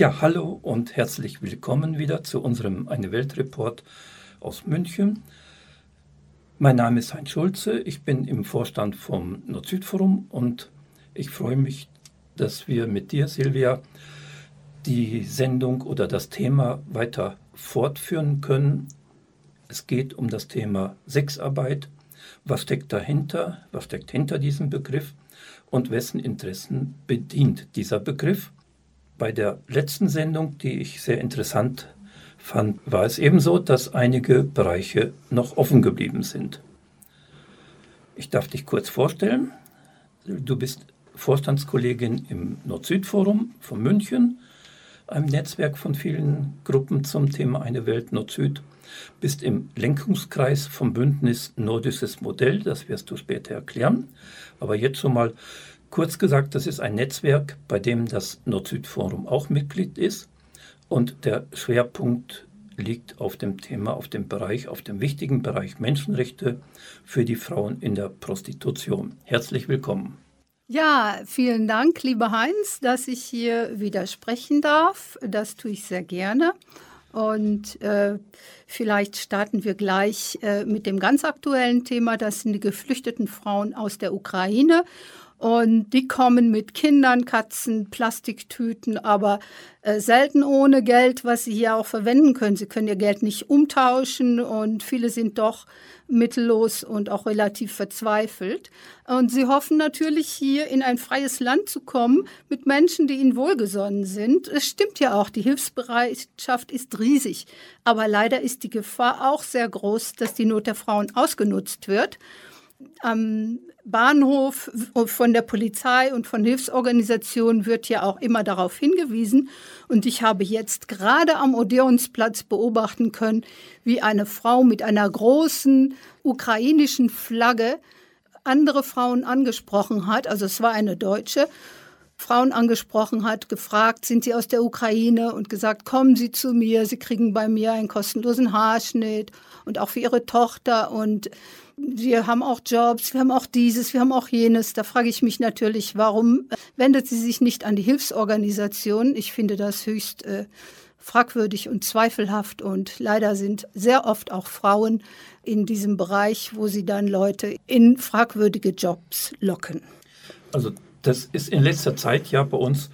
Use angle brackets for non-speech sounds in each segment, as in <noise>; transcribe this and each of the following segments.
Ja, hallo und herzlich willkommen wieder zu unserem Eine Welt Report aus München. Mein Name ist Heinz Schulze, ich bin im Vorstand vom Nord-Süd-Forum und ich freue mich, dass wir mit dir, Silvia, die Sendung oder das Thema weiter fortführen können. Es geht um das Thema Sexarbeit. Was steckt dahinter? Was steckt hinter diesem Begriff? Und wessen Interessen bedient dieser Begriff? Bei der letzten Sendung, die ich sehr interessant fand, war es ebenso, dass einige Bereiche noch offen geblieben sind. Ich darf dich kurz vorstellen. Du bist Vorstandskollegin im Nord-Süd-Forum von München, einem Netzwerk von vielen Gruppen zum Thema Eine Welt Nord-Süd. Bist im Lenkungskreis vom Bündnis Nordisches Modell, das wirst du später erklären. Aber jetzt schon mal Kurz gesagt, das ist ein Netzwerk, bei dem das Nord-Süd-Forum auch Mitglied ist und der Schwerpunkt liegt auf dem Thema, auf dem Bereich, auf dem wichtigen Bereich Menschenrechte für die Frauen in der Prostitution. Herzlich willkommen. Ja, vielen Dank, lieber Heinz, dass ich hier wieder sprechen darf. Das tue ich sehr gerne. Und äh, vielleicht starten wir gleich äh, mit dem ganz aktuellen Thema. Das sind die geflüchteten Frauen aus der Ukraine. Und die kommen mit Kindern, Katzen, Plastiktüten, aber äh, selten ohne Geld, was sie hier auch verwenden können. Sie können ihr Geld nicht umtauschen und viele sind doch mittellos und auch relativ verzweifelt. Und sie hoffen natürlich hier in ein freies Land zu kommen mit Menschen, die ihnen wohlgesonnen sind. Es stimmt ja auch, die Hilfsbereitschaft ist riesig. Aber leider ist die Gefahr auch sehr groß, dass die Not der Frauen ausgenutzt wird. Am Bahnhof von der Polizei und von Hilfsorganisationen wird ja auch immer darauf hingewiesen. Und ich habe jetzt gerade am Odeonsplatz beobachten können, wie eine Frau mit einer großen ukrainischen Flagge andere Frauen angesprochen hat. Also es war eine Deutsche. Frauen angesprochen hat, gefragt, sind sie aus der Ukraine und gesagt, kommen Sie zu mir, Sie kriegen bei mir einen kostenlosen Haarschnitt und auch für Ihre Tochter und wir haben auch Jobs, wir haben auch dieses, wir haben auch jenes. Da frage ich mich natürlich, warum wendet sie sich nicht an die Hilfsorganisation? Ich finde das höchst äh, fragwürdig und zweifelhaft und leider sind sehr oft auch Frauen in diesem Bereich, wo sie dann Leute in fragwürdige Jobs locken. Also das ist in letzter Zeit ja bei uns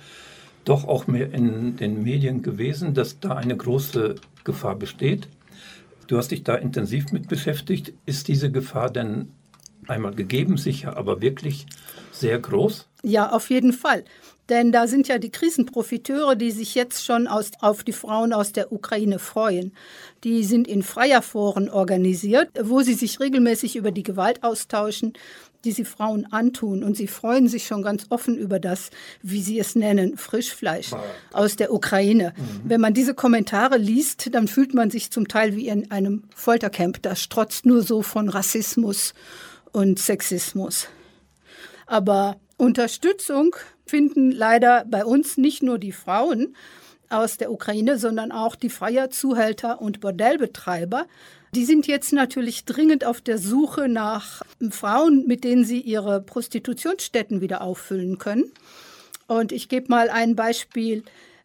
doch auch mehr in den Medien gewesen, dass da eine große Gefahr besteht. Du hast dich da intensiv mit beschäftigt. Ist diese Gefahr denn einmal gegeben, sicher, aber wirklich sehr groß? Ja, auf jeden Fall. Denn da sind ja die Krisenprofiteure, die sich jetzt schon aus, auf die Frauen aus der Ukraine freuen. Die sind in Freierforen organisiert, wo sie sich regelmäßig über die Gewalt austauschen, die sie Frauen antun. Und sie freuen sich schon ganz offen über das, wie sie es nennen, Frischfleisch aus der Ukraine. Mhm. Wenn man diese Kommentare liest, dann fühlt man sich zum Teil wie in einem Foltercamp. Das strotzt nur so von Rassismus und Sexismus. Aber Unterstützung finden leider bei uns nicht nur die Frauen aus der Ukraine, sondern auch die Freierzuhälter und Bordellbetreiber. Die sind jetzt natürlich dringend auf der Suche nach Frauen, mit denen sie ihre Prostitutionsstätten wieder auffüllen können. Und ich gebe mal ein Beispiel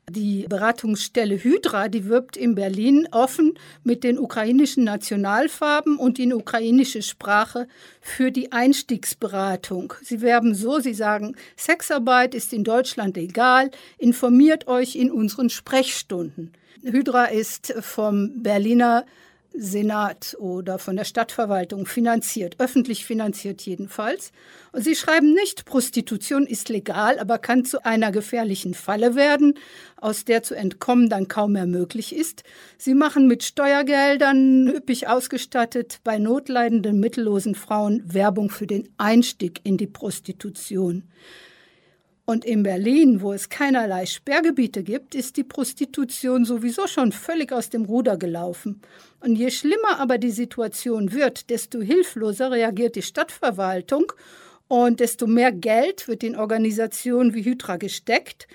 die Beratungsstelle Hydra, die wirbt in Berlin offen mit den ukrainischen Nationalfarben und in ukrainische Sprache für die Einstiegsberatung. Sie werben so, sie sagen, Sexarbeit ist in Deutschland egal, informiert euch in unseren Sprechstunden. Hydra ist vom Berliner Senat oder von der Stadtverwaltung finanziert, öffentlich finanziert jedenfalls. Und sie schreiben nicht, Prostitution ist legal, aber kann zu einer gefährlichen Falle werden, aus der zu entkommen dann kaum mehr möglich ist. Sie machen mit Steuergeldern üppig ausgestattet bei notleidenden mittellosen Frauen Werbung für den Einstieg in die Prostitution. Und in Berlin, wo es keinerlei Sperrgebiete gibt, ist die Prostitution sowieso schon völlig aus dem Ruder gelaufen. Und je schlimmer aber die Situation wird, desto hilfloser reagiert die Stadtverwaltung und desto mehr Geld wird in Organisationen wie Hydra gesteckt.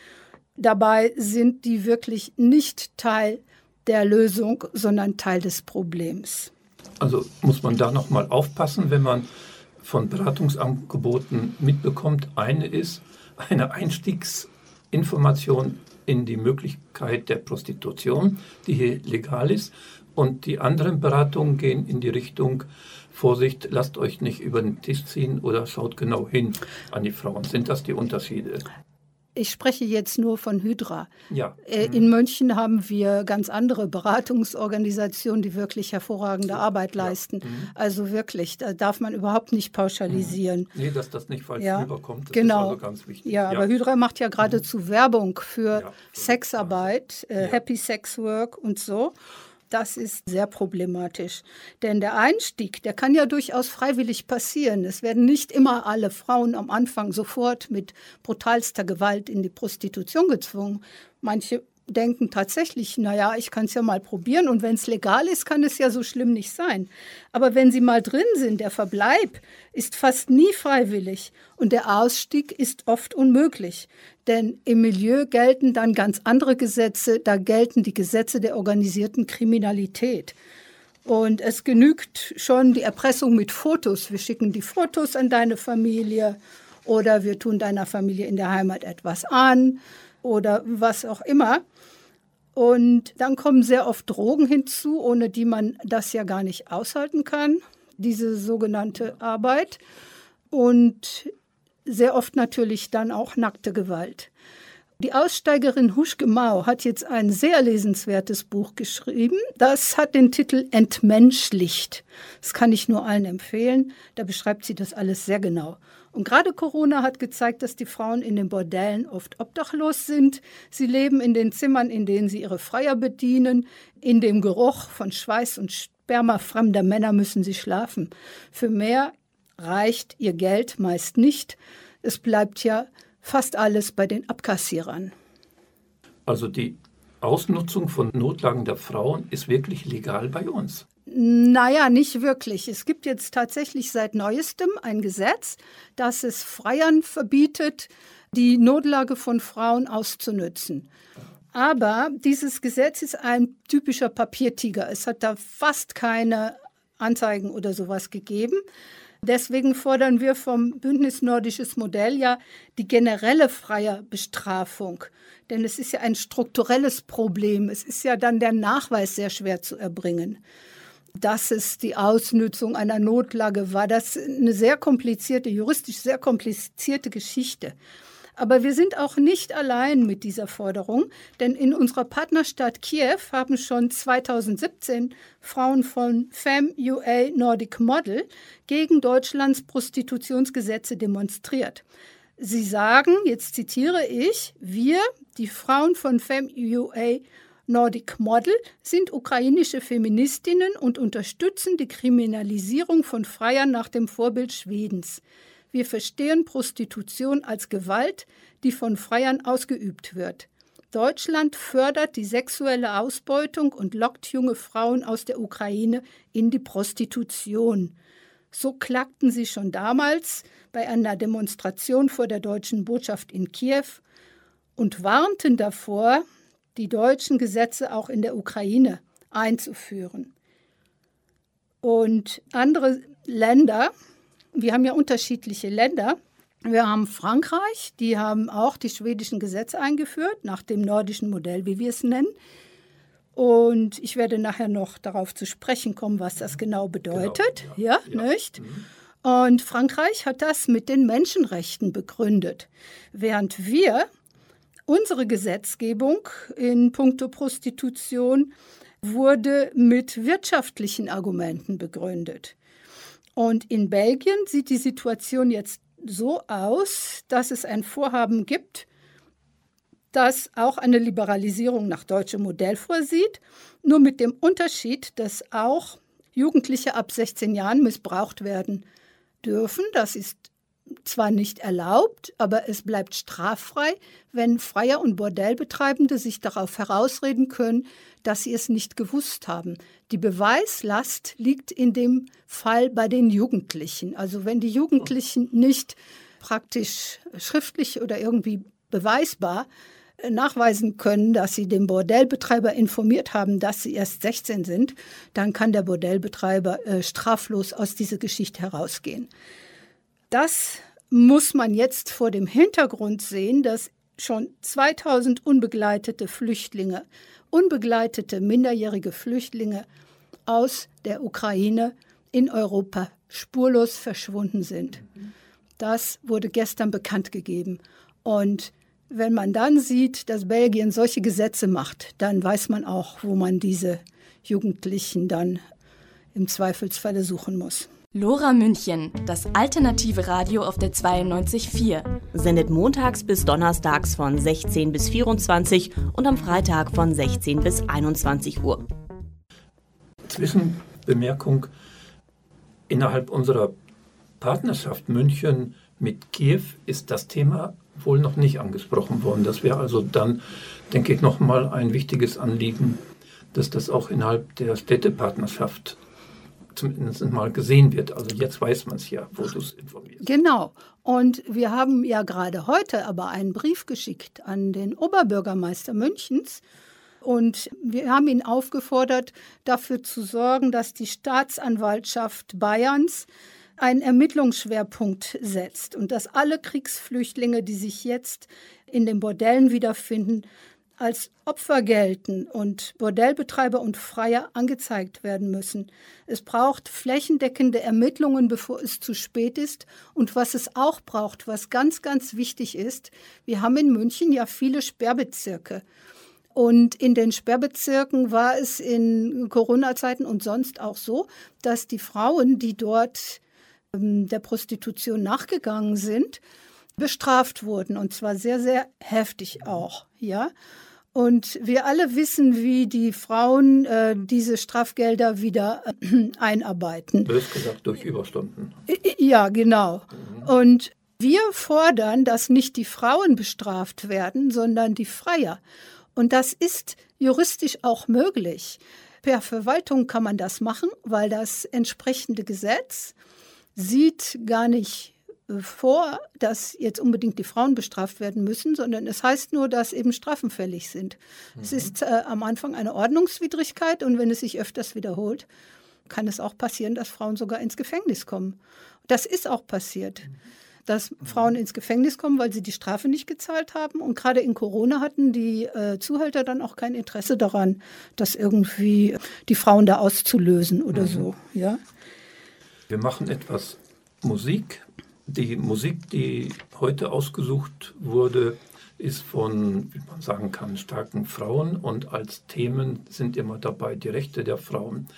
Dabei sind die wirklich nicht Teil der Lösung, sondern Teil des Problems. Also muss man da noch mal aufpassen, wenn man von Beratungsangeboten mitbekommt. Eine ist, eine Einstiegsinformation in die Möglichkeit der Prostitution, die hier legal ist. Und die anderen Beratungen gehen in die Richtung, Vorsicht, lasst euch nicht über den Tisch ziehen oder schaut genau hin an die Frauen. Sind das die Unterschiede? Ich spreche jetzt nur von Hydra. Ja. Äh, in München haben wir ganz andere Beratungsorganisationen, die wirklich hervorragende so. Arbeit leisten. Ja. Mhm. Also wirklich, da darf man überhaupt nicht pauschalisieren. Mhm. Nee, dass das nicht falsch ja. rüberkommt, das genau. ist also ganz wichtig. Ja, ja, aber Hydra macht ja geradezu mhm. Werbung für Sexarbeit, äh, Happy Sex Work und so. Das ist sehr problematisch. Denn der Einstieg, der kann ja durchaus freiwillig passieren. Es werden nicht immer alle Frauen am Anfang sofort mit brutalster Gewalt in die Prostitution gezwungen. Manche denken tatsächlich, naja, ich kann es ja mal probieren und wenn es legal ist, kann es ja so schlimm nicht sein. Aber wenn sie mal drin sind, der Verbleib ist fast nie freiwillig und der Ausstieg ist oft unmöglich. Denn im Milieu gelten dann ganz andere Gesetze, da gelten die Gesetze der organisierten Kriminalität. Und es genügt schon die Erpressung mit Fotos. Wir schicken die Fotos an deine Familie oder wir tun deiner Familie in der Heimat etwas an oder was auch immer. Und dann kommen sehr oft Drogen hinzu, ohne die man das ja gar nicht aushalten kann, diese sogenannte Arbeit. Und sehr oft natürlich dann auch nackte Gewalt. Die Aussteigerin Huschke Mau hat jetzt ein sehr lesenswertes Buch geschrieben. Das hat den Titel Entmenschlicht. Das kann ich nur allen empfehlen. Da beschreibt sie das alles sehr genau. Und gerade Corona hat gezeigt, dass die Frauen in den Bordellen oft obdachlos sind. Sie leben in den Zimmern, in denen sie ihre Freier bedienen. In dem Geruch von Schweiß und Sperma fremder Männer müssen sie schlafen. Für mehr reicht ihr Geld meist nicht. Es bleibt ja fast alles bei den Abkassierern. Also die Ausnutzung von Notlagen der Frauen ist wirklich legal bei uns. Naja, nicht wirklich. Es gibt jetzt tatsächlich seit neuestem ein Gesetz, das es Freiern verbietet, die Notlage von Frauen auszunützen. Aber dieses Gesetz ist ein typischer Papiertiger. Es hat da fast keine Anzeigen oder sowas gegeben. Deswegen fordern wir vom Bündnis Nordisches Modell ja die generelle freie Bestrafung. Denn es ist ja ein strukturelles Problem. Es ist ja dann der Nachweis sehr schwer zu erbringen dass es die Ausnützung einer Notlage war. Das ist eine sehr komplizierte, juristisch sehr komplizierte Geschichte. Aber wir sind auch nicht allein mit dieser Forderung, denn in unserer Partnerstadt Kiew haben schon 2017 Frauen von FemUA Nordic Model gegen Deutschlands Prostitutionsgesetze demonstriert. Sie sagen, jetzt zitiere ich, wir, die Frauen von FemUA Nordic Model sind ukrainische Feministinnen und unterstützen die Kriminalisierung von Freiern nach dem Vorbild Schwedens. Wir verstehen Prostitution als Gewalt, die von Freiern ausgeübt wird. Deutschland fördert die sexuelle Ausbeutung und lockt junge Frauen aus der Ukraine in die Prostitution. So klagten sie schon damals bei einer Demonstration vor der deutschen Botschaft in Kiew und warnten davor, die deutschen Gesetze auch in der Ukraine einzuführen. Und andere Länder, wir haben ja unterschiedliche Länder, wir haben Frankreich, die haben auch die schwedischen Gesetze eingeführt, nach dem nordischen Modell, wie wir es nennen. Und ich werde nachher noch darauf zu sprechen kommen, was das genau bedeutet. Genau, ja, ja, ja, nicht? Mhm. Und Frankreich hat das mit den Menschenrechten begründet, während wir Unsere Gesetzgebung in puncto Prostitution wurde mit wirtschaftlichen Argumenten begründet. Und in Belgien sieht die Situation jetzt so aus, dass es ein Vorhaben gibt, das auch eine Liberalisierung nach deutschem Modell vorsieht, nur mit dem Unterschied, dass auch Jugendliche ab 16 Jahren missbraucht werden dürfen. Das ist zwar nicht erlaubt, aber es bleibt straffrei, wenn Freier und Bordellbetreibende sich darauf herausreden können, dass sie es nicht gewusst haben. Die Beweislast liegt in dem Fall bei den Jugendlichen. Also wenn die Jugendlichen nicht praktisch schriftlich oder irgendwie beweisbar äh, nachweisen können, dass sie den Bordellbetreiber informiert haben, dass sie erst 16 sind, dann kann der Bordellbetreiber äh, straflos aus dieser Geschichte herausgehen. Das muss man jetzt vor dem Hintergrund sehen, dass schon 2000 unbegleitete Flüchtlinge, unbegleitete minderjährige Flüchtlinge aus der Ukraine in Europa spurlos verschwunden sind. Das wurde gestern bekannt gegeben. Und wenn man dann sieht, dass Belgien solche Gesetze macht, dann weiß man auch, wo man diese Jugendlichen dann im Zweifelsfalle suchen muss. Lora München, das alternative Radio auf der 92.4. Sendet montags bis donnerstags von 16 bis 24 und am Freitag von 16 bis 21 Uhr. Zwischenbemerkung. Innerhalb unserer Partnerschaft München mit Kiew ist das Thema wohl noch nicht angesprochen worden. Das wäre also dann, denke ich, nochmal ein wichtiges Anliegen, dass das auch innerhalb der Städtepartnerschaft zumindest mal gesehen wird. Also jetzt weiß man es ja, wo du es informierst. Genau. Und wir haben ja gerade heute aber einen Brief geschickt an den Oberbürgermeister Münchens. Und wir haben ihn aufgefordert, dafür zu sorgen, dass die Staatsanwaltschaft Bayerns einen Ermittlungsschwerpunkt setzt und dass alle Kriegsflüchtlinge, die sich jetzt in den Bordellen wiederfinden, als Opfer gelten und Bordellbetreiber und Freier angezeigt werden müssen. Es braucht flächendeckende Ermittlungen, bevor es zu spät ist. Und was es auch braucht, was ganz, ganz wichtig ist, wir haben in München ja viele Sperrbezirke. Und in den Sperrbezirken war es in Corona-Zeiten und sonst auch so, dass die Frauen, die dort ähm, der Prostitution nachgegangen sind, bestraft wurden und zwar sehr, sehr heftig auch, ja. Und wir alle wissen, wie die Frauen äh, diese Strafgelder wieder äh, <clears throat> einarbeiten. Bös gesagt, durch Überstunden. Ja, genau. Mhm. Und wir fordern, dass nicht die Frauen bestraft werden, sondern die Freier. Und das ist juristisch auch möglich. Per Verwaltung kann man das machen, weil das entsprechende Gesetz sieht gar nicht vor, dass jetzt unbedingt die Frauen bestraft werden müssen, sondern es heißt nur, dass eben Strafen fällig sind. Mhm. Es ist äh, am Anfang eine Ordnungswidrigkeit und wenn es sich öfters wiederholt, kann es auch passieren, dass Frauen sogar ins Gefängnis kommen. Das ist auch passiert, dass mhm. Frauen ins Gefängnis kommen, weil sie die Strafe nicht gezahlt haben. Und gerade in Corona hatten die äh, Zuhälter dann auch kein Interesse daran, das irgendwie die Frauen da auszulösen oder mhm. so. Ja? Wir machen etwas Musik die Musik, die heute ausgesucht wurde, ist von, wie man sagen kann, starken Frauen und als Themen sind immer dabei die Rechte der Frauen.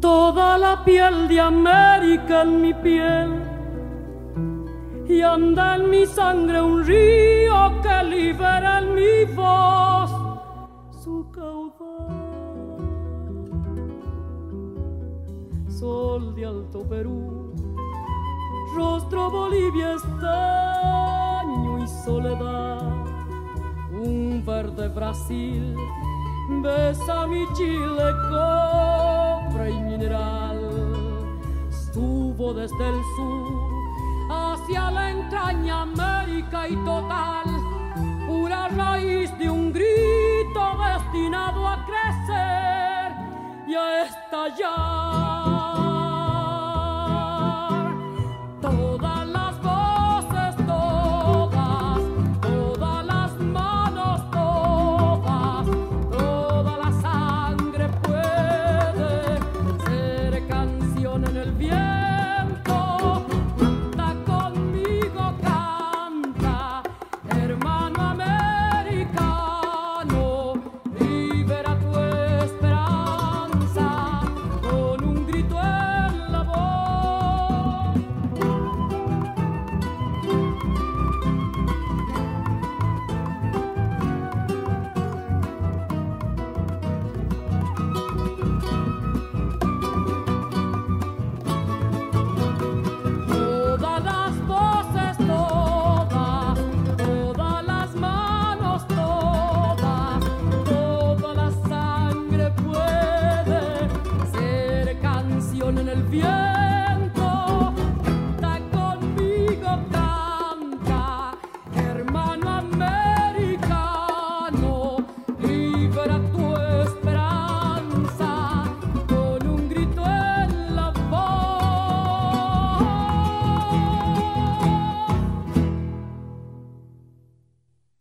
Toda la piel de América en mi piel. Y anda en mi sangre un río que libera en mi voz su caudal. Sol de Alto Perú, rostro Bolivia estaño y soledad, un verde Brasil besa mi Chile cobre y mineral, estuvo desde el sur hacia la entraña América y total, pura raíz de un grito destinado a crecer y a estallar.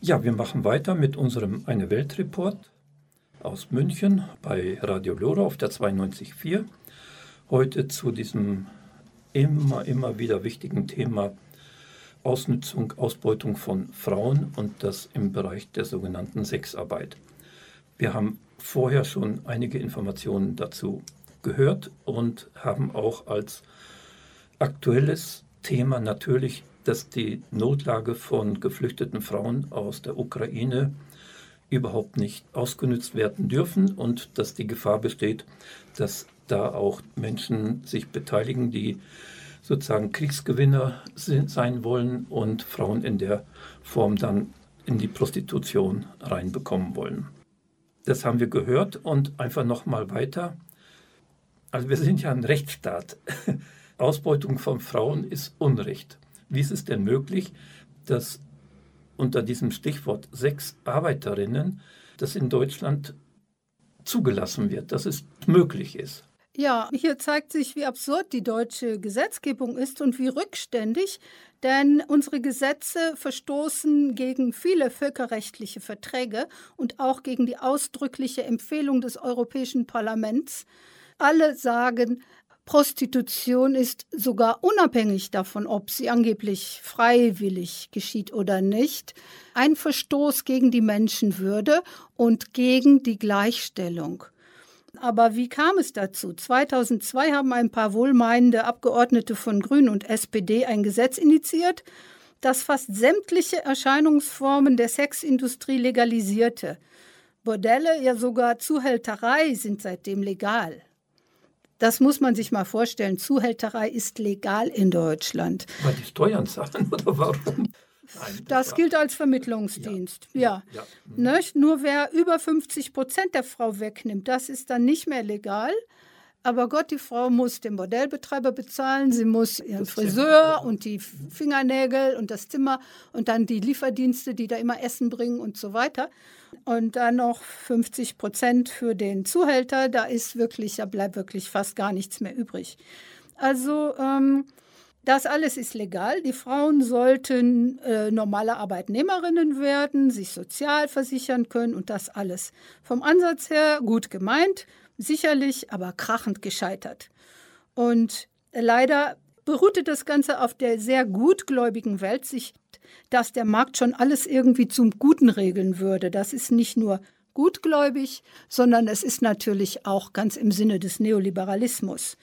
Ja, wir machen weiter mit unserem Eine Welt Report aus München bei Radio Lora auf der 92.4. Heute zu diesem immer, immer wieder wichtigen Thema Ausnutzung, Ausbeutung von Frauen und das im Bereich der sogenannten Sexarbeit. Wir haben vorher schon einige Informationen dazu gehört und haben auch als aktuelles Thema natürlich dass die Notlage von geflüchteten Frauen aus der Ukraine überhaupt nicht ausgenutzt werden dürfen und dass die Gefahr besteht, dass da auch Menschen sich beteiligen, die sozusagen Kriegsgewinner sind, sein wollen und Frauen in der Form dann in die Prostitution reinbekommen wollen. Das haben wir gehört und einfach nochmal weiter. Also wir sind ja ein Rechtsstaat. <laughs> Ausbeutung von Frauen ist Unrecht. Wie ist es denn möglich, dass unter diesem Stichwort sechs Arbeiterinnen das in Deutschland zugelassen wird, dass es möglich ist? Ja, hier zeigt sich, wie absurd die deutsche Gesetzgebung ist und wie rückständig, denn unsere Gesetze verstoßen gegen viele völkerrechtliche Verträge und auch gegen die ausdrückliche Empfehlung des Europäischen Parlaments. Alle sagen, Prostitution ist sogar unabhängig davon, ob sie angeblich freiwillig geschieht oder nicht, ein Verstoß gegen die Menschenwürde und gegen die Gleichstellung. Aber wie kam es dazu? 2002 haben ein paar wohlmeinende Abgeordnete von Grünen und SPD ein Gesetz initiiert, das fast sämtliche Erscheinungsformen der Sexindustrie legalisierte. Bordelle, ja sogar Zuhälterei sind seitdem legal. Das muss man sich mal vorstellen. Zuhälterei ist legal in Deutschland. Weil die Steuern zahlen oder warum? Nein, das, das gilt als Vermittlungsdienst. Ja. ja. ja. Mhm. Nur wer über 50 Prozent der Frau wegnimmt, das ist dann nicht mehr legal. Aber Gott, die Frau muss den Modellbetreiber bezahlen, sie muss ihren Friseur und die Fingernägel und das Zimmer und dann die Lieferdienste, die da immer Essen bringen und so weiter. Und dann noch 50 Prozent für den Zuhälter, da ist wirklich, da bleibt wirklich fast gar nichts mehr übrig. Also ähm, das alles ist legal. Die Frauen sollten äh, normale Arbeitnehmerinnen werden, sich sozial versichern können und das alles. Vom Ansatz her gut gemeint sicherlich, aber krachend gescheitert. Und leider beruhte das Ganze auf der sehr gutgläubigen Weltsicht, dass der Markt schon alles irgendwie zum Guten regeln würde. Das ist nicht nur gutgläubig, sondern es ist natürlich auch ganz im Sinne des Neoliberalismus.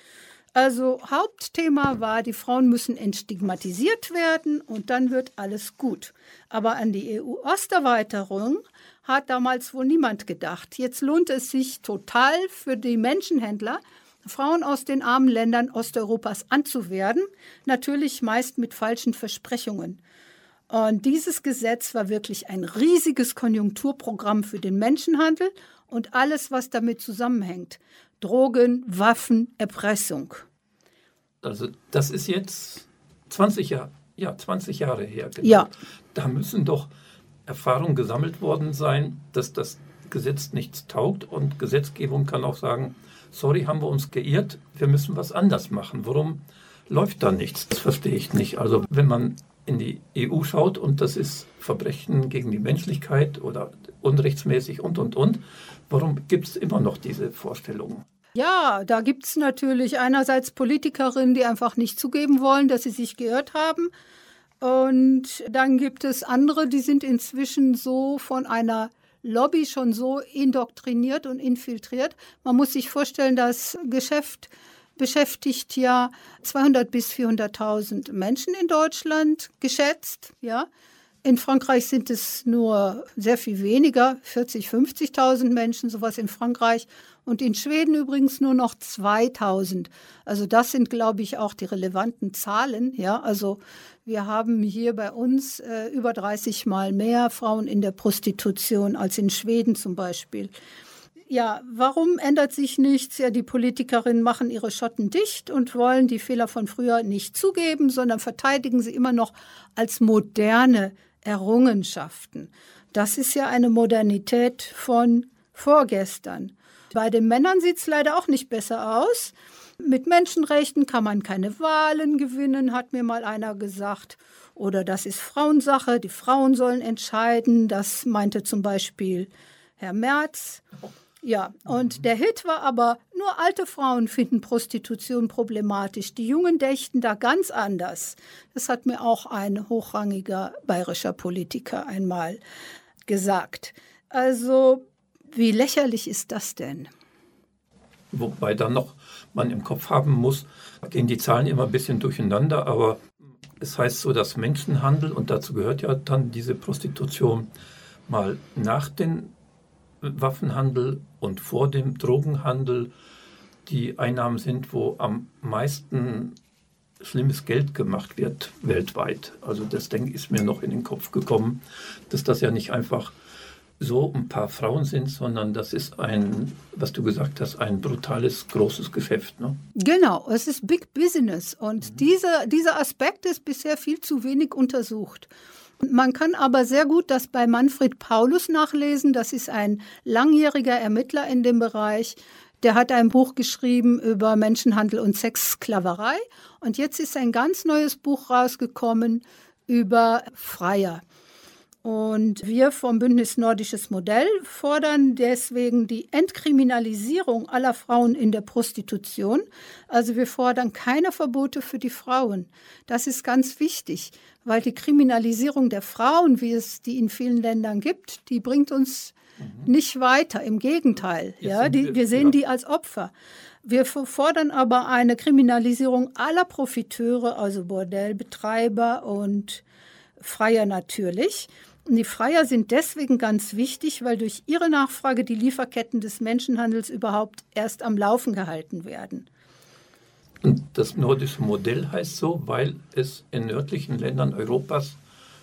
Also Hauptthema war, die Frauen müssen entstigmatisiert werden und dann wird alles gut. Aber an die EU-Osterweiterung hat damals wohl niemand gedacht. Jetzt lohnt es sich total für die Menschenhändler, Frauen aus den armen Ländern Osteuropas anzuwerden, natürlich meist mit falschen Versprechungen. Und dieses Gesetz war wirklich ein riesiges Konjunkturprogramm für den Menschenhandel und alles, was damit zusammenhängt. Drogen, Waffen, Erpressung. Also das ist jetzt 20 Jahre, ja, 20 Jahre her. Genau. Ja. Da müssen doch Erfahrungen gesammelt worden sein, dass das Gesetz nichts taugt und Gesetzgebung kann auch sagen, sorry, haben wir uns geirrt, wir müssen was anders machen. Warum läuft da nichts? Das verstehe ich nicht. Also wenn man in die EU schaut und das ist Verbrechen gegen die Menschlichkeit oder unrechtsmäßig und, und, und, warum gibt es immer noch diese Vorstellungen? Ja, da gibt es natürlich einerseits Politikerinnen, die einfach nicht zugeben wollen, dass sie sich geirrt haben. Und dann gibt es andere, die sind inzwischen so von einer Lobby schon so indoktriniert und infiltriert. Man muss sich vorstellen, das Geschäft beschäftigt ja 200 bis 400.000 Menschen in Deutschland geschätzt, ja. In Frankreich sind es nur sehr viel weniger, 40, 50.000 Menschen, sowas in Frankreich. Und in Schweden übrigens nur noch 2000. Also das sind, glaube ich, auch die relevanten Zahlen. Ja, also wir haben hier bei uns äh, über 30 Mal mehr Frauen in der Prostitution als in Schweden zum Beispiel. Ja, warum ändert sich nichts? Ja, die Politikerinnen machen ihre Schotten dicht und wollen die Fehler von früher nicht zugeben, sondern verteidigen sie immer noch als moderne Errungenschaften. Das ist ja eine Modernität von vorgestern. Bei den Männern sieht es leider auch nicht besser aus. Mit Menschenrechten kann man keine Wahlen gewinnen, hat mir mal einer gesagt. Oder das ist Frauensache, die Frauen sollen entscheiden. Das meinte zum Beispiel Herr Merz. Ja, und der Hit war aber, nur alte Frauen finden Prostitution problematisch. Die Jungen dächten da ganz anders. Das hat mir auch ein hochrangiger bayerischer Politiker einmal gesagt. Also, wie lächerlich ist das denn? Wobei dann noch man im Kopf haben muss, gehen die Zahlen immer ein bisschen durcheinander, aber es heißt so, dass Menschenhandel, und dazu gehört ja dann diese Prostitution, mal nach dem Waffenhandel und vor dem Drogenhandel die Einnahmen sind, wo am meisten schlimmes Geld gemacht wird weltweit. Also das denke ist mir noch in den Kopf gekommen, dass das ja nicht einfach so ein paar Frauen sind, sondern das ist ein, was du gesagt hast, ein brutales, großes Geschäft. Ne? Genau, es ist Big Business und mhm. dieser, dieser Aspekt ist bisher viel zu wenig untersucht. Man kann aber sehr gut das bei Manfred Paulus nachlesen. Das ist ein langjähriger Ermittler in dem Bereich. Der hat ein Buch geschrieben über Menschenhandel und Sexsklaverei. Und jetzt ist ein ganz neues Buch rausgekommen über Freier. Und wir vom Bündnis Nordisches Modell fordern deswegen die Entkriminalisierung aller Frauen in der Prostitution. Also wir fordern keine Verbote für die Frauen. Das ist ganz wichtig, weil die Kriminalisierung der Frauen, wie es die in vielen Ländern gibt, die bringt uns mhm. nicht weiter. Im Gegenteil, ja, die, wir sehen die als Opfer. Wir fordern aber eine Kriminalisierung aller Profiteure, also Bordellbetreiber und Freier natürlich. Die Freier sind deswegen ganz wichtig, weil durch ihre Nachfrage die Lieferketten des Menschenhandels überhaupt erst am Laufen gehalten werden. Und das nordische Modell heißt so, weil es in nördlichen Ländern Europas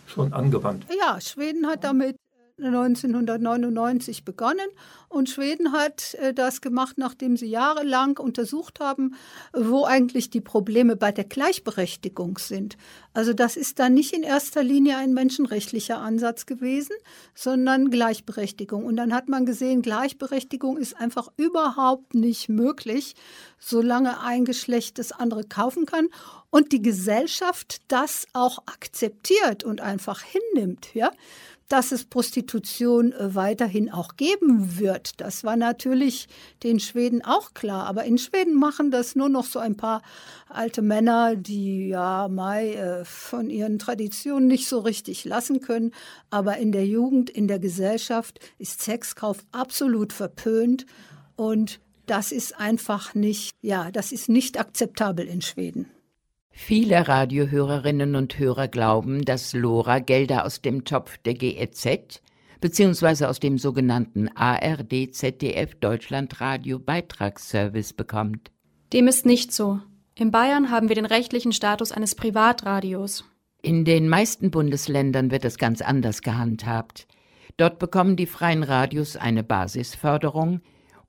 schon angewandt wird. Ja, Schweden hat damit 1999 begonnen und Schweden hat äh, das gemacht, nachdem sie jahrelang untersucht haben, wo eigentlich die Probleme bei der Gleichberechtigung sind. Also das ist dann nicht in erster Linie ein menschenrechtlicher Ansatz gewesen, sondern Gleichberechtigung. Und dann hat man gesehen, Gleichberechtigung ist einfach überhaupt nicht möglich, solange ein Geschlecht das andere kaufen kann und die Gesellschaft das auch akzeptiert und einfach hinnimmt, ja dass es Prostitution äh, weiterhin auch geben wird. Das war natürlich den Schweden auch klar. Aber in Schweden machen das nur noch so ein paar alte Männer, die ja Mai äh, von ihren Traditionen nicht so richtig lassen können. Aber in der Jugend, in der Gesellschaft ist Sexkauf absolut verpönt und das ist einfach nicht, ja, das ist nicht akzeptabel in Schweden. Viele Radiohörerinnen und Hörer glauben, dass Lora Gelder aus dem Topf der GEZ bzw. aus dem sogenannten ARD ZDF Deutschlandradio Beitragsservice bekommt. Dem ist nicht so. In Bayern haben wir den rechtlichen Status eines Privatradios. In den meisten Bundesländern wird es ganz anders gehandhabt. Dort bekommen die freien Radios eine Basisförderung,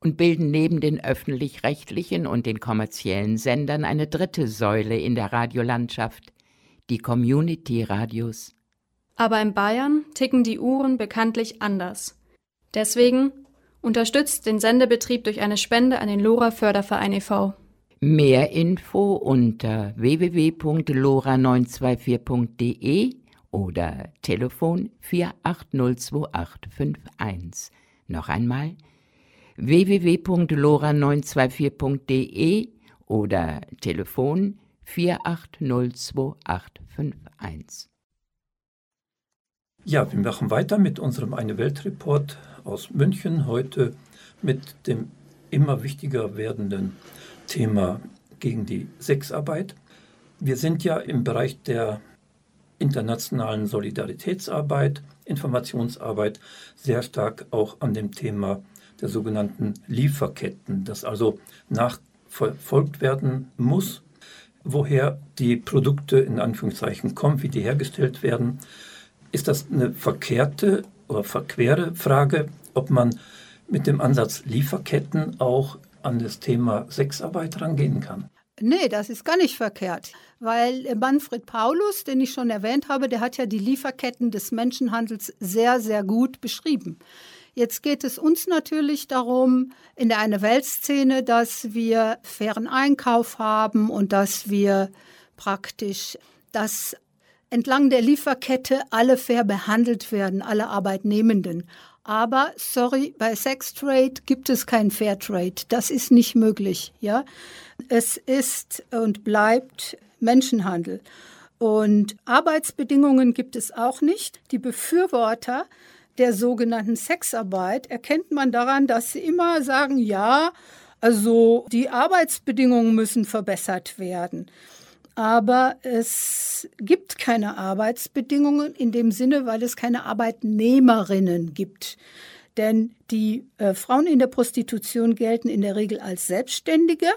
und bilden neben den öffentlich-rechtlichen und den kommerziellen Sendern eine dritte Säule in der Radiolandschaft, die Community-Radios. Aber in Bayern ticken die Uhren bekanntlich anders. Deswegen unterstützt den Sendebetrieb durch eine Spende an den Lora Förderverein e.V. Mehr Info unter www.lora924.de oder Telefon 4802851. Noch einmal www.lora924.de oder Telefon 4802851. Ja, wir machen weiter mit unserem Eine Welt Report aus München heute mit dem immer wichtiger werdenden Thema gegen die Sexarbeit. Wir sind ja im Bereich der internationalen Solidaritätsarbeit, Informationsarbeit sehr stark auch an dem Thema der sogenannten Lieferketten, das also nachverfolgt werden muss, woher die Produkte in Anführungszeichen kommen, wie die hergestellt werden. Ist das eine verkehrte oder verquere Frage, ob man mit dem Ansatz Lieferketten auch an das Thema Sexarbeit rangehen kann. Nee, das ist gar nicht verkehrt, weil Manfred Paulus, den ich schon erwähnt habe, der hat ja die Lieferketten des Menschenhandels sehr, sehr gut beschrieben. Jetzt geht es uns natürlich darum, in der eine Weltszene, dass wir fairen Einkauf haben und dass wir praktisch, dass entlang der Lieferkette alle fair behandelt werden, alle Arbeitnehmenden. Aber sorry, bei Sextrade gibt es kein Fairtrade. Das ist nicht möglich, ja. Es ist und bleibt Menschenhandel. Und Arbeitsbedingungen gibt es auch nicht. Die Befürworter der sogenannten Sexarbeit erkennt man daran, dass sie immer sagen, ja, also die Arbeitsbedingungen müssen verbessert werden. Aber es gibt keine Arbeitsbedingungen in dem Sinne, weil es keine Arbeitnehmerinnen gibt. Denn die äh, Frauen in der Prostitution gelten in der Regel als Selbstständige.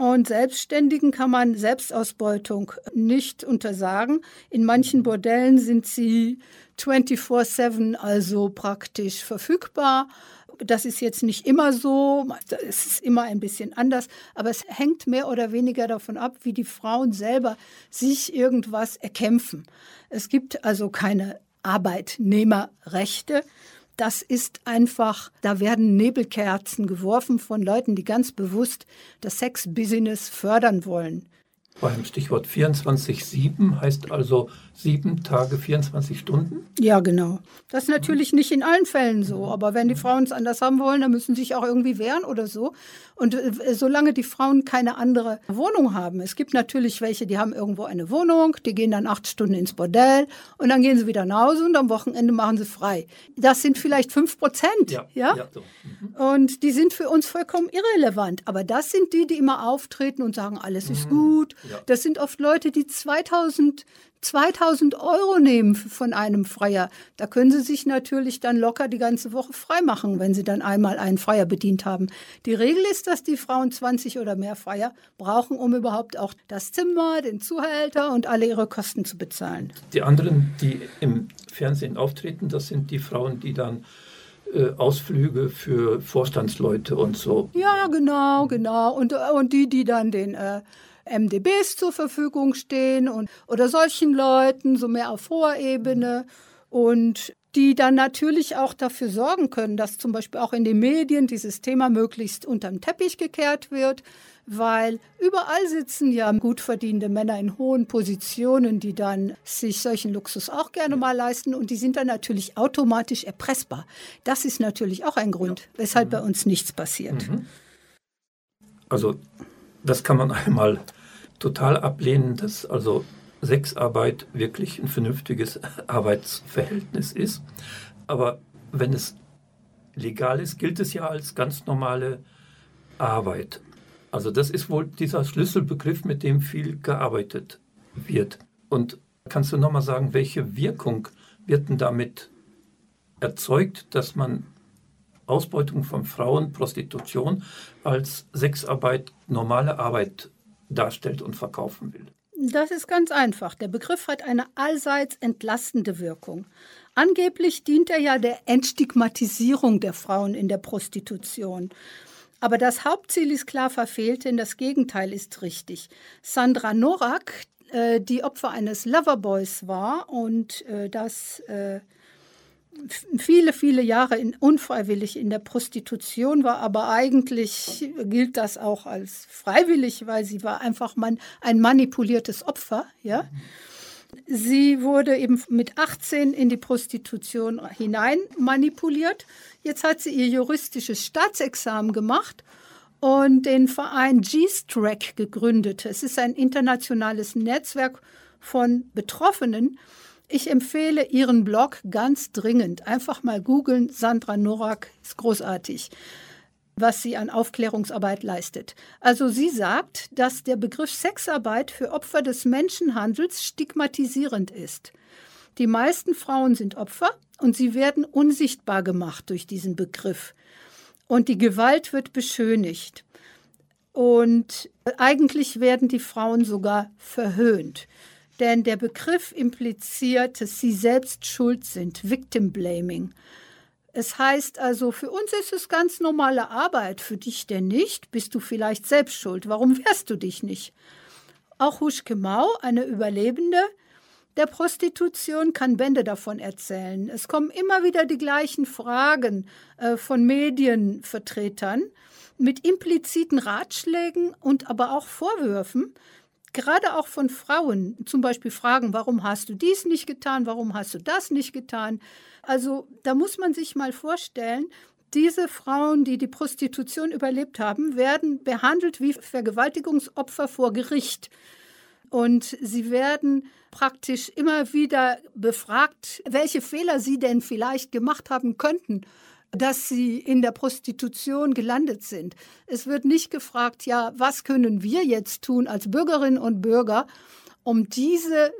Und Selbstständigen kann man Selbstausbeutung nicht untersagen. In manchen Bordellen sind sie 24-7 also praktisch verfügbar. Das ist jetzt nicht immer so, es ist immer ein bisschen anders, aber es hängt mehr oder weniger davon ab, wie die Frauen selber sich irgendwas erkämpfen. Es gibt also keine Arbeitnehmerrechte. Das ist einfach, da werden Nebelkerzen geworfen von Leuten, die ganz bewusst das Sex-Business fördern wollen. Beim Stichwort 24-7 heißt also sieben Tage, 24 Stunden? Ja, genau. Das ist natürlich nicht in allen Fällen so, aber wenn die Frauen es anders haben wollen, dann müssen sie sich auch irgendwie wehren oder so. Und äh, solange die Frauen keine andere Wohnung haben, es gibt natürlich welche, die haben irgendwo eine Wohnung, die gehen dann acht Stunden ins Bordell und dann gehen sie wieder nach Hause und am Wochenende machen sie frei. Das sind vielleicht fünf Prozent. Ja, ja? ja so. mhm. Und die sind für uns vollkommen irrelevant. Aber das sind die, die immer auftreten und sagen, alles ist mhm. gut. Ja. Das sind oft Leute, die 2000 2000 Euro nehmen von einem Freier. Da können Sie sich natürlich dann locker die ganze Woche frei machen, wenn Sie dann einmal einen Freier bedient haben. Die Regel ist, dass die Frauen 20 oder mehr Freier brauchen, um überhaupt auch das Zimmer, den Zuhälter und alle ihre Kosten zu bezahlen. Die anderen, die im Fernsehen auftreten, das sind die Frauen, die dann äh, Ausflüge für Vorstandsleute und so. Ja, genau, genau. Und, und die, die dann den äh, MDBs zur Verfügung stehen und, oder solchen Leuten, so mehr auf hoher Ebene. Und die dann natürlich auch dafür sorgen können, dass zum Beispiel auch in den Medien dieses Thema möglichst unterm Teppich gekehrt wird, weil überall sitzen ja gut verdienende Männer in hohen Positionen, die dann sich solchen Luxus auch gerne mal leisten und die sind dann natürlich automatisch erpressbar. Das ist natürlich auch ein Grund, weshalb mhm. bei uns nichts passiert. Mhm. Also das kann man <laughs> einmal total ablehnen, dass also Sexarbeit wirklich ein vernünftiges <laughs> Arbeitsverhältnis ist. Aber wenn es legal ist, gilt es ja als ganz normale Arbeit. Also das ist wohl dieser Schlüsselbegriff, mit dem viel gearbeitet wird. Und kannst du nochmal sagen, welche Wirkung wird denn damit erzeugt, dass man Ausbeutung von Frauen, Prostitution als Sexarbeit normale Arbeit darstellt und verkaufen will? Das ist ganz einfach. Der Begriff hat eine allseits entlastende Wirkung. Angeblich dient er ja der Entstigmatisierung der Frauen in der Prostitution. Aber das Hauptziel ist klar verfehlt, denn das Gegenteil ist richtig. Sandra Norak, äh, die Opfer eines Loverboys war und äh, das äh, viele, viele Jahre in, unfreiwillig in der Prostitution war, aber eigentlich gilt das auch als freiwillig, weil sie war einfach man, ein manipuliertes Opfer. Ja? Sie wurde eben mit 18 in die Prostitution hinein manipuliert. Jetzt hat sie ihr juristisches Staatsexamen gemacht und den Verein G-Strack gegründet. Es ist ein internationales Netzwerk von Betroffenen, ich empfehle Ihren Blog ganz dringend. Einfach mal googeln. Sandra Norak ist großartig, was sie an Aufklärungsarbeit leistet. Also sie sagt, dass der Begriff Sexarbeit für Opfer des Menschenhandels stigmatisierend ist. Die meisten Frauen sind Opfer und sie werden unsichtbar gemacht durch diesen Begriff. Und die Gewalt wird beschönigt. Und eigentlich werden die Frauen sogar verhöhnt denn der Begriff impliziert, dass sie selbst schuld sind, Victim Blaming. Es heißt also, für uns ist es ganz normale Arbeit, für dich denn nicht? Bist du vielleicht selbst schuld? Warum wehrst du dich nicht? Auch Huschke Mau, eine Überlebende der Prostitution, kann Bände davon erzählen. Es kommen immer wieder die gleichen Fragen äh, von Medienvertretern mit impliziten Ratschlägen und aber auch Vorwürfen, gerade auch von Frauen, zum Beispiel Fragen, warum hast du dies nicht getan, warum hast du das nicht getan. Also da muss man sich mal vorstellen, diese Frauen, die die Prostitution überlebt haben, werden behandelt wie Vergewaltigungsopfer vor Gericht. Und sie werden praktisch immer wieder befragt, welche Fehler sie denn vielleicht gemacht haben könnten dass sie in der Prostitution gelandet sind. Es wird nicht gefragt, ja, was können wir jetzt tun als Bürgerinnen und Bürger, um diese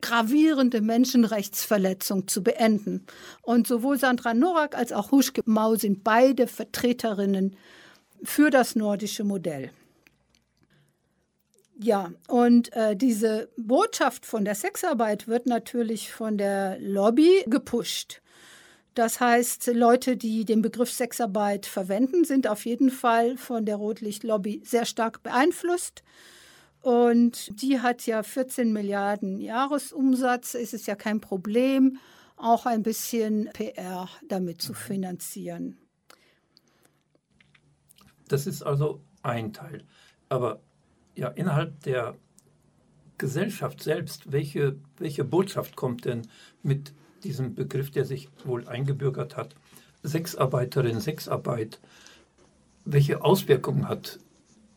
gravierende Menschenrechtsverletzung zu beenden. Und sowohl Sandra Norak als auch Huschke Mau sind beide Vertreterinnen für das nordische Modell. Ja, und äh, diese Botschaft von der Sexarbeit wird natürlich von der Lobby gepusht. Das heißt, Leute, die den Begriff Sexarbeit verwenden, sind auf jeden Fall von der Rotlichtlobby sehr stark beeinflusst. Und die hat ja 14 Milliarden Jahresumsatz. Es ist ja kein Problem, auch ein bisschen PR damit zu finanzieren. Das ist also ein Teil. Aber ja, innerhalb der Gesellschaft selbst, welche, welche Botschaft kommt denn mit diesem Begriff, der sich wohl eingebürgert hat, Sexarbeiterin, Sexarbeit, welche Auswirkungen hat,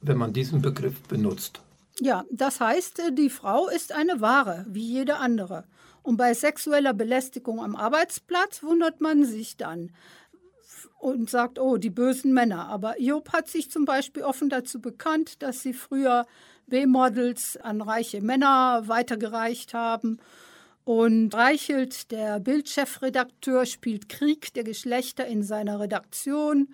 wenn man diesen Begriff benutzt? Ja, das heißt, äh, die Frau ist eine Ware, wie jede andere. Und bei sexueller Belästigung am Arbeitsplatz wundert man sich dann und sagt, oh, die bösen Männer. Aber Job hat sich zum Beispiel offen dazu bekannt, dass sie früher B-Models an reiche Männer weitergereicht haben und Reichelt, der Bildchefredakteur, spielt Krieg der Geschlechter in seiner Redaktion.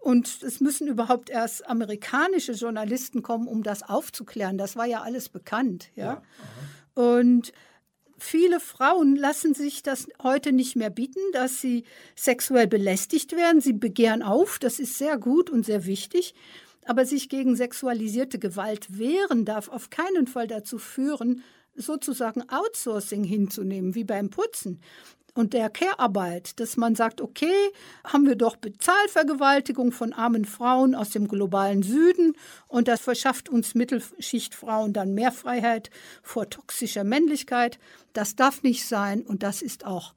Und es müssen überhaupt erst amerikanische Journalisten kommen, um das aufzuklären. Das war ja alles bekannt. Ja? ja und viele Frauen lassen sich das heute nicht mehr bieten, dass sie sexuell belästigt werden. Sie begehren auf, das ist sehr gut und sehr wichtig. Aber sich gegen sexualisierte Gewalt wehren darf auf keinen Fall dazu führen, sozusagen Outsourcing hinzunehmen, wie beim Putzen und der Care-Arbeit, dass man sagt, okay, haben wir doch Bezahlvergewaltigung von armen Frauen aus dem globalen Süden und das verschafft uns Mittelschichtfrauen dann mehr Freiheit vor toxischer Männlichkeit. Das darf nicht sein und das ist auch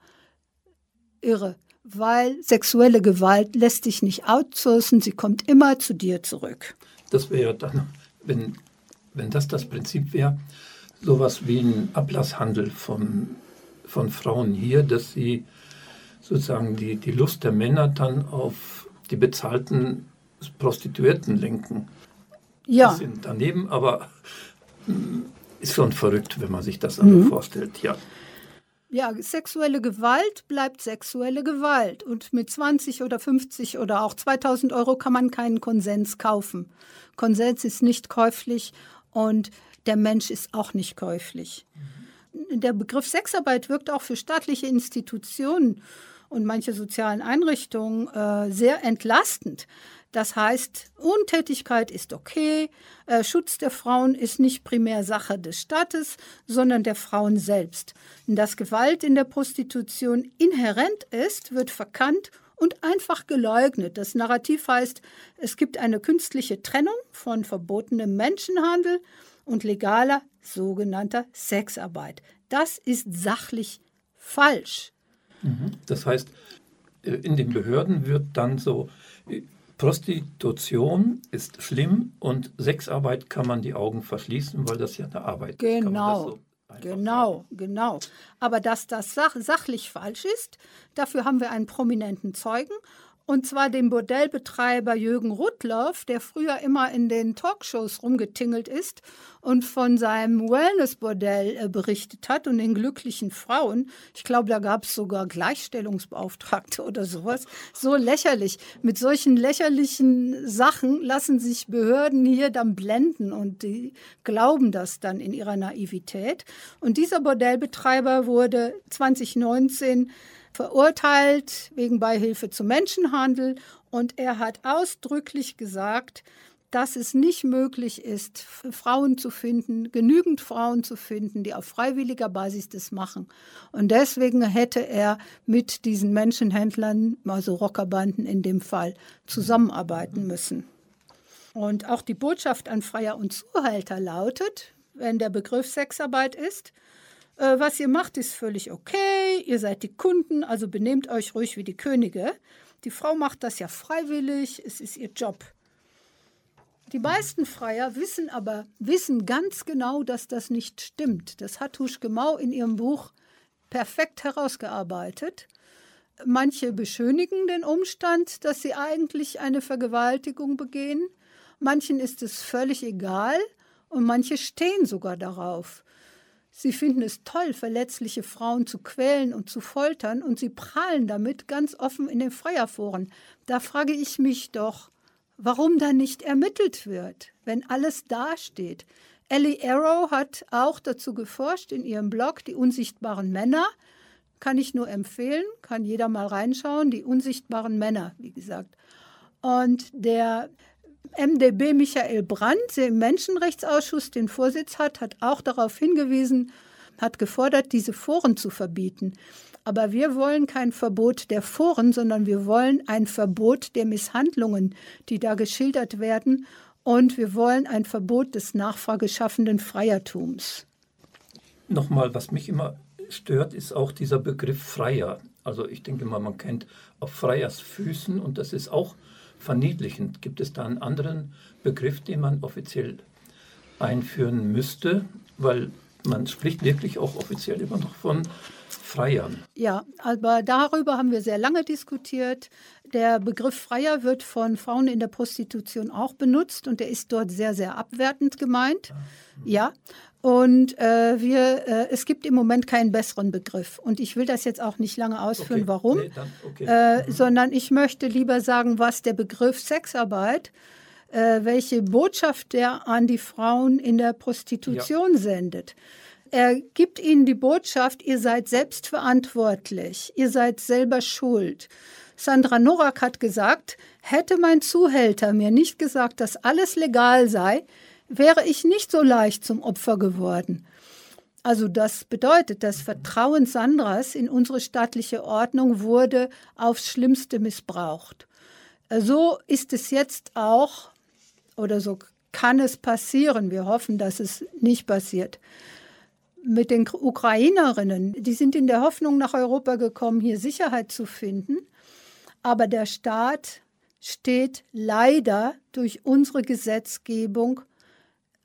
irre, weil sexuelle Gewalt lässt sich nicht outsourcen, sie kommt immer zu dir zurück. Das wäre dann, wenn, wenn das das Prinzip wäre, sowas wie ein Ablasshandel von, von Frauen hier, dass sie sozusagen die, die Lust der Männer dann auf die bezahlten Prostituierten lenken. Ja. Die sind daneben, aber mm, ist schon verrückt, wenn man sich das mhm. vorstellt, ja. Ja, sexuelle Gewalt bleibt sexuelle Gewalt. Und mit 20 oder 50 oder auch 2000 Euro kann man keinen Konsens kaufen. Konsens ist nicht käuflich und der Mensch ist auch nicht käuflich. Der Begriff Sexarbeit wirkt auch für staatliche Institutionen und manche sozialen Einrichtungen äh, sehr entlastend. Das heißt, Untätigkeit ist okay, äh, Schutz der Frauen ist nicht primär Sache des Staates, sondern der Frauen selbst. Dass Gewalt in der Prostitution inhärent ist, wird verkannt und einfach geleugnet. Das Narrativ heißt, es gibt eine künstliche Trennung von verbotenem Menschenhandel und legaler sogenannter Sexarbeit. Das ist sachlich falsch. Mhm. Das heißt, äh, in den Behörden wird dann so, äh, Prostitution ist schlimm und Sexarbeit kann man die Augen verschließen, weil das ja eine Arbeit genau. ist. Genau. Genau, genau. Aber dass das sach sachlich falsch ist, dafür haben wir einen prominenten Zeugen und zwar dem Bordellbetreiber Jürgen Rudloff, der früher immer in den Talkshows rumgetingelt ist und von seinem Wellnessbordell äh, berichtet hat und den glücklichen Frauen. Ich glaube, da gab es sogar Gleichstellungsbeauftragte oder sowas. So lächerlich. Mit solchen lächerlichen Sachen lassen sich Behörden hier dann blenden und die glauben das dann in ihrer Naivität. Und dieser Bordellbetreiber wurde 2019 verurteilt wegen Beihilfe zum Menschenhandel und er hat ausdrücklich gesagt, dass es nicht möglich ist, Frauen zu finden, genügend Frauen zu finden, die auf freiwilliger Basis das machen. Und deswegen hätte er mit diesen Menschenhändlern, also Rockerbanden in dem Fall, zusammenarbeiten müssen. Und auch die Botschaft an Freier und Zuhälter lautet, wenn der Begriff Sexarbeit ist, äh, was ihr macht, ist völlig okay, ihr seid die Kunden, also benehmt euch ruhig wie die Könige. Die Frau macht das ja freiwillig, es ist ihr Job. Die meisten Freier wissen aber wissen ganz genau, dass das nicht stimmt. Das hat Huschke Mau in ihrem Buch perfekt herausgearbeitet. Manche beschönigen den Umstand, dass sie eigentlich eine Vergewaltigung begehen. Manchen ist es völlig egal und manche stehen sogar darauf. Sie finden es toll, verletzliche Frauen zu quälen und zu foltern, und sie prahlen damit ganz offen in den Freierforen. Da frage ich mich doch, warum da nicht ermittelt wird, wenn alles dasteht. Ellie Arrow hat auch dazu geforscht in ihrem Blog Die unsichtbaren Männer. Kann ich nur empfehlen, kann jeder mal reinschauen. Die unsichtbaren Männer, wie gesagt. Und der MdB Michael Brandt, der im Menschenrechtsausschuss den Vorsitz hat, hat auch darauf hingewiesen, hat gefordert, diese Foren zu verbieten. Aber wir wollen kein Verbot der Foren, sondern wir wollen ein Verbot der Misshandlungen, die da geschildert werden. Und wir wollen ein Verbot des nachfrageschaffenden Freiertums. Nochmal, was mich immer stört, ist auch dieser Begriff Freier. Also ich denke mal, man kennt auf Freiers Füßen und das ist auch verniedlichend. Gibt es da einen anderen Begriff, den man offiziell einführen müsste? Weil man spricht wirklich auch offiziell immer noch von Freiern. Ja, aber darüber haben wir sehr lange diskutiert. Der Begriff Freier wird von Frauen in der Prostitution auch benutzt und der ist dort sehr, sehr abwertend gemeint. Ja, und äh, wir, äh, es gibt im Moment keinen besseren Begriff. Und ich will das jetzt auch nicht lange ausführen, okay. warum, nee, dann, okay. äh, mhm. sondern ich möchte lieber sagen, was der Begriff Sexarbeit, äh, welche Botschaft der an die Frauen in der Prostitution ja. sendet. Er gibt ihnen die Botschaft, ihr seid selbstverantwortlich, ihr seid selber schuld. Sandra Norak hat gesagt, hätte mein Zuhälter mir nicht gesagt, dass alles legal sei, wäre ich nicht so leicht zum Opfer geworden. Also das bedeutet, das Vertrauen Sandras in unsere staatliche Ordnung wurde aufs Schlimmste missbraucht. So ist es jetzt auch, oder so kann es passieren. Wir hoffen, dass es nicht passiert. Mit den Ukrainerinnen, die sind in der Hoffnung nach Europa gekommen, hier Sicherheit zu finden. Aber der Staat steht leider durch unsere Gesetzgebung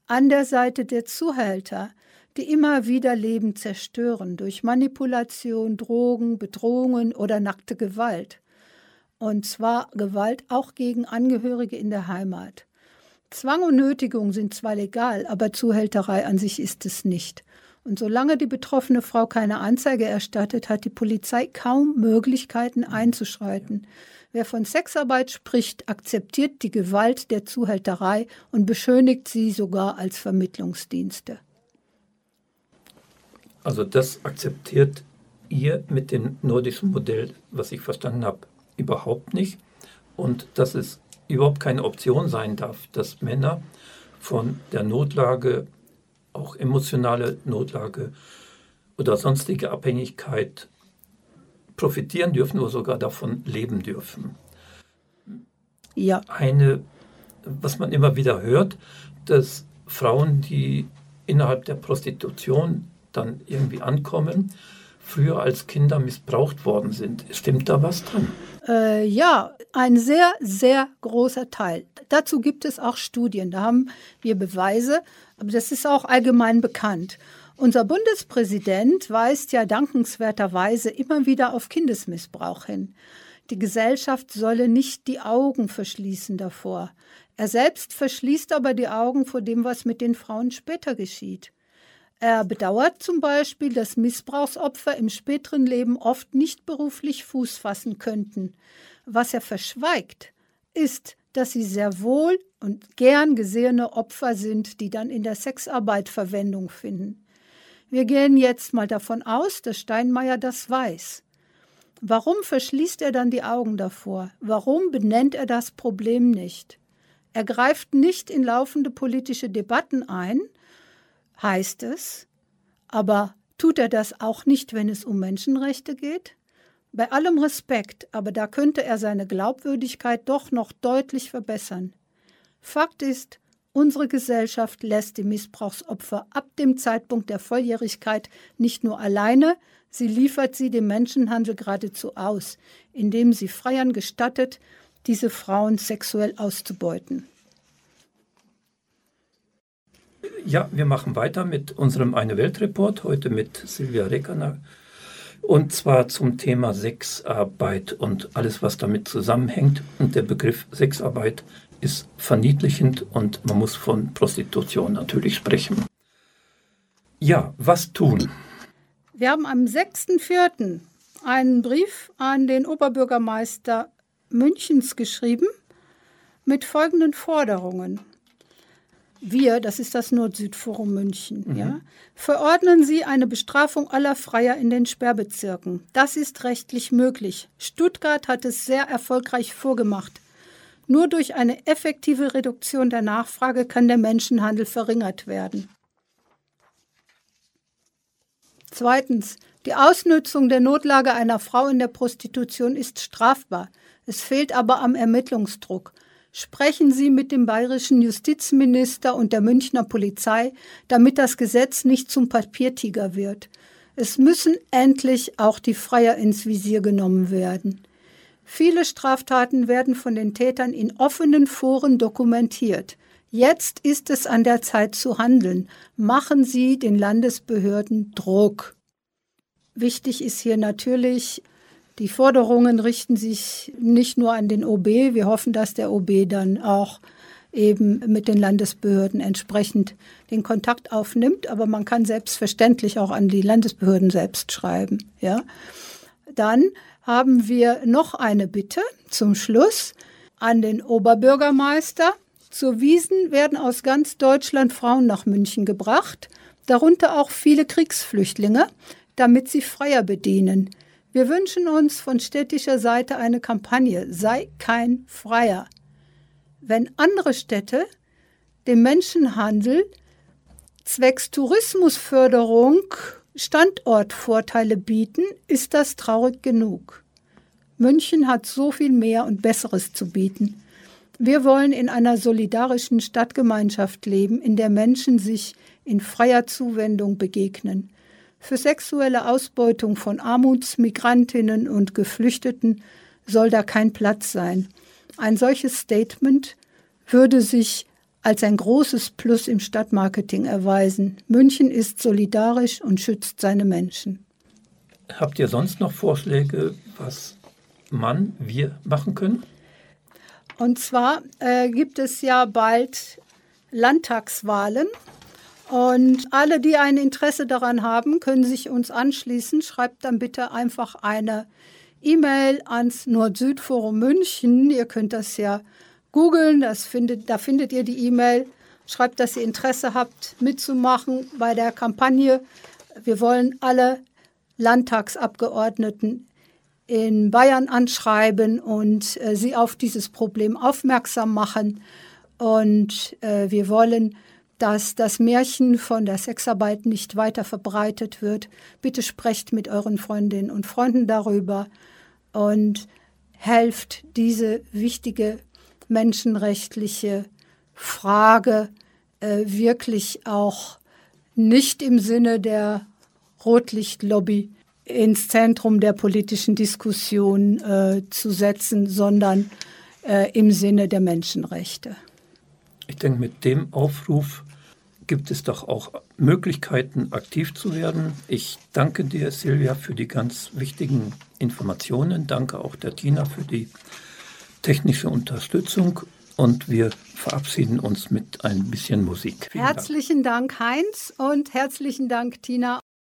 an der Seite der Zuhälter, die immer wieder Leben zerstören durch Manipulation, Drogen, Bedrohungen oder nackte Gewalt. Und zwar Gewalt auch gegen Angehörige in der Heimat. Zwang und Nötigung sind zwar legal, aber Zuhälterei an sich ist es nicht. Und solange die betroffene Frau keine Anzeige erstattet, hat die Polizei kaum Möglichkeiten einzuschreiten. Wer von Sexarbeit spricht, akzeptiert die Gewalt der Zuhälterei und beschönigt sie sogar als Vermittlungsdienste. Also das akzeptiert ihr mit dem nordischen Modell, was ich verstanden habe, überhaupt nicht. Und dass es überhaupt keine Option sein darf, dass Männer von der Notlage, auch emotionale Notlage oder sonstige Abhängigkeit profitieren dürfen oder sogar davon leben dürfen. Ja. Eine, was man immer wieder hört, dass Frauen, die innerhalb der Prostitution dann irgendwie ankommen, früher als Kinder missbraucht worden sind. Stimmt da was dran? Äh, ja, ein sehr, sehr großer Teil. Dazu gibt es auch Studien, da haben wir Beweise, aber das ist auch allgemein bekannt. Unser Bundespräsident weist ja dankenswerterweise immer wieder auf Kindesmissbrauch hin. Die Gesellschaft solle nicht die Augen verschließen davor. Er selbst verschließt aber die Augen vor dem, was mit den Frauen später geschieht. Er bedauert zum Beispiel, dass Missbrauchsopfer im späteren Leben oft nicht beruflich Fuß fassen könnten. Was er verschweigt, ist, dass sie sehr wohl und gern gesehene Opfer sind, die dann in der Sexarbeit Verwendung finden. Wir gehen jetzt mal davon aus, dass Steinmeier das weiß. Warum verschließt er dann die Augen davor? Warum benennt er das Problem nicht? Er greift nicht in laufende politische Debatten ein, heißt es, aber tut er das auch nicht, wenn es um Menschenrechte geht? Bei allem Respekt, aber da könnte er seine Glaubwürdigkeit doch noch deutlich verbessern. Fakt ist, unsere Gesellschaft lässt die Missbrauchsopfer ab dem Zeitpunkt der Volljährigkeit nicht nur alleine, sie liefert sie dem Menschenhandel geradezu aus, indem sie Freiern gestattet, diese Frauen sexuell auszubeuten. Ja, wir machen weiter mit unserem Eine Welt Report, heute mit Silvia Reckerner. Und zwar zum Thema Sexarbeit und alles, was damit zusammenhängt. Und der Begriff Sexarbeit ist verniedlichend und man muss von Prostitution natürlich sprechen. Ja, was tun? Wir haben am 6.4. einen Brief an den Oberbürgermeister Münchens geschrieben mit folgenden Forderungen. Wir, das ist das Nord-Süd-Forum München, mhm. ja, verordnen Sie eine Bestrafung aller Freier in den Sperrbezirken. Das ist rechtlich möglich. Stuttgart hat es sehr erfolgreich vorgemacht. Nur durch eine effektive Reduktion der Nachfrage kann der Menschenhandel verringert werden. Zweitens. Die Ausnutzung der Notlage einer Frau in der Prostitution ist strafbar. Es fehlt aber am Ermittlungsdruck. Sprechen Sie mit dem bayerischen Justizminister und der Münchner Polizei, damit das Gesetz nicht zum Papiertiger wird. Es müssen endlich auch die Freier ins Visier genommen werden. Viele Straftaten werden von den Tätern in offenen Foren dokumentiert. Jetzt ist es an der Zeit zu handeln. Machen Sie den Landesbehörden Druck. Wichtig ist hier natürlich, die Forderungen richten sich nicht nur an den OB. Wir hoffen, dass der OB dann auch eben mit den Landesbehörden entsprechend den Kontakt aufnimmt. Aber man kann selbstverständlich auch an die Landesbehörden selbst schreiben. Ja. Dann haben wir noch eine Bitte zum Schluss an den Oberbürgermeister. Zur Wiesen werden aus ganz Deutschland Frauen nach München gebracht, darunter auch viele Kriegsflüchtlinge, damit sie Freier bedienen. Wir wünschen uns von städtischer Seite eine Kampagne, sei kein Freier. Wenn andere Städte dem Menschenhandel zwecks Tourismusförderung Standortvorteile bieten, ist das traurig genug. München hat so viel mehr und Besseres zu bieten. Wir wollen in einer solidarischen Stadtgemeinschaft leben, in der Menschen sich in freier Zuwendung begegnen. Für sexuelle Ausbeutung von Armutsmigrantinnen und Geflüchteten soll da kein Platz sein. Ein solches Statement würde sich als ein großes Plus im Stadtmarketing erweisen. München ist solidarisch und schützt seine Menschen. Habt ihr sonst noch Vorschläge, was man, wir machen können? Und zwar äh, gibt es ja bald Landtagswahlen und alle, die ein Interesse daran haben, können sich uns anschließen. Schreibt dann bitte einfach eine E-Mail ans Nord-Süd-Forum München. Ihr könnt das ja googeln, da findet ihr die E-Mail. Schreibt, dass ihr Interesse habt, mitzumachen bei der Kampagne. Wir wollen alle Landtagsabgeordneten in Bayern anschreiben und äh, sie auf dieses Problem aufmerksam machen. Und äh, wir wollen dass das Märchen von der Sexarbeit nicht weiter verbreitet wird. Bitte sprecht mit euren Freundinnen und Freunden darüber und helft diese wichtige menschenrechtliche Frage äh, wirklich auch nicht im Sinne der Rotlichtlobby ins Zentrum der politischen Diskussion äh, zu setzen, sondern äh, im Sinne der Menschenrechte. Ich denke, mit dem Aufruf gibt es doch auch Möglichkeiten, aktiv zu werden. Ich danke dir, Silvia, für die ganz wichtigen Informationen. Danke auch der Tina für die technische Unterstützung. Und wir verabschieden uns mit ein bisschen Musik. Vielen herzlichen Dank. Dank, Heinz, und herzlichen Dank, Tina.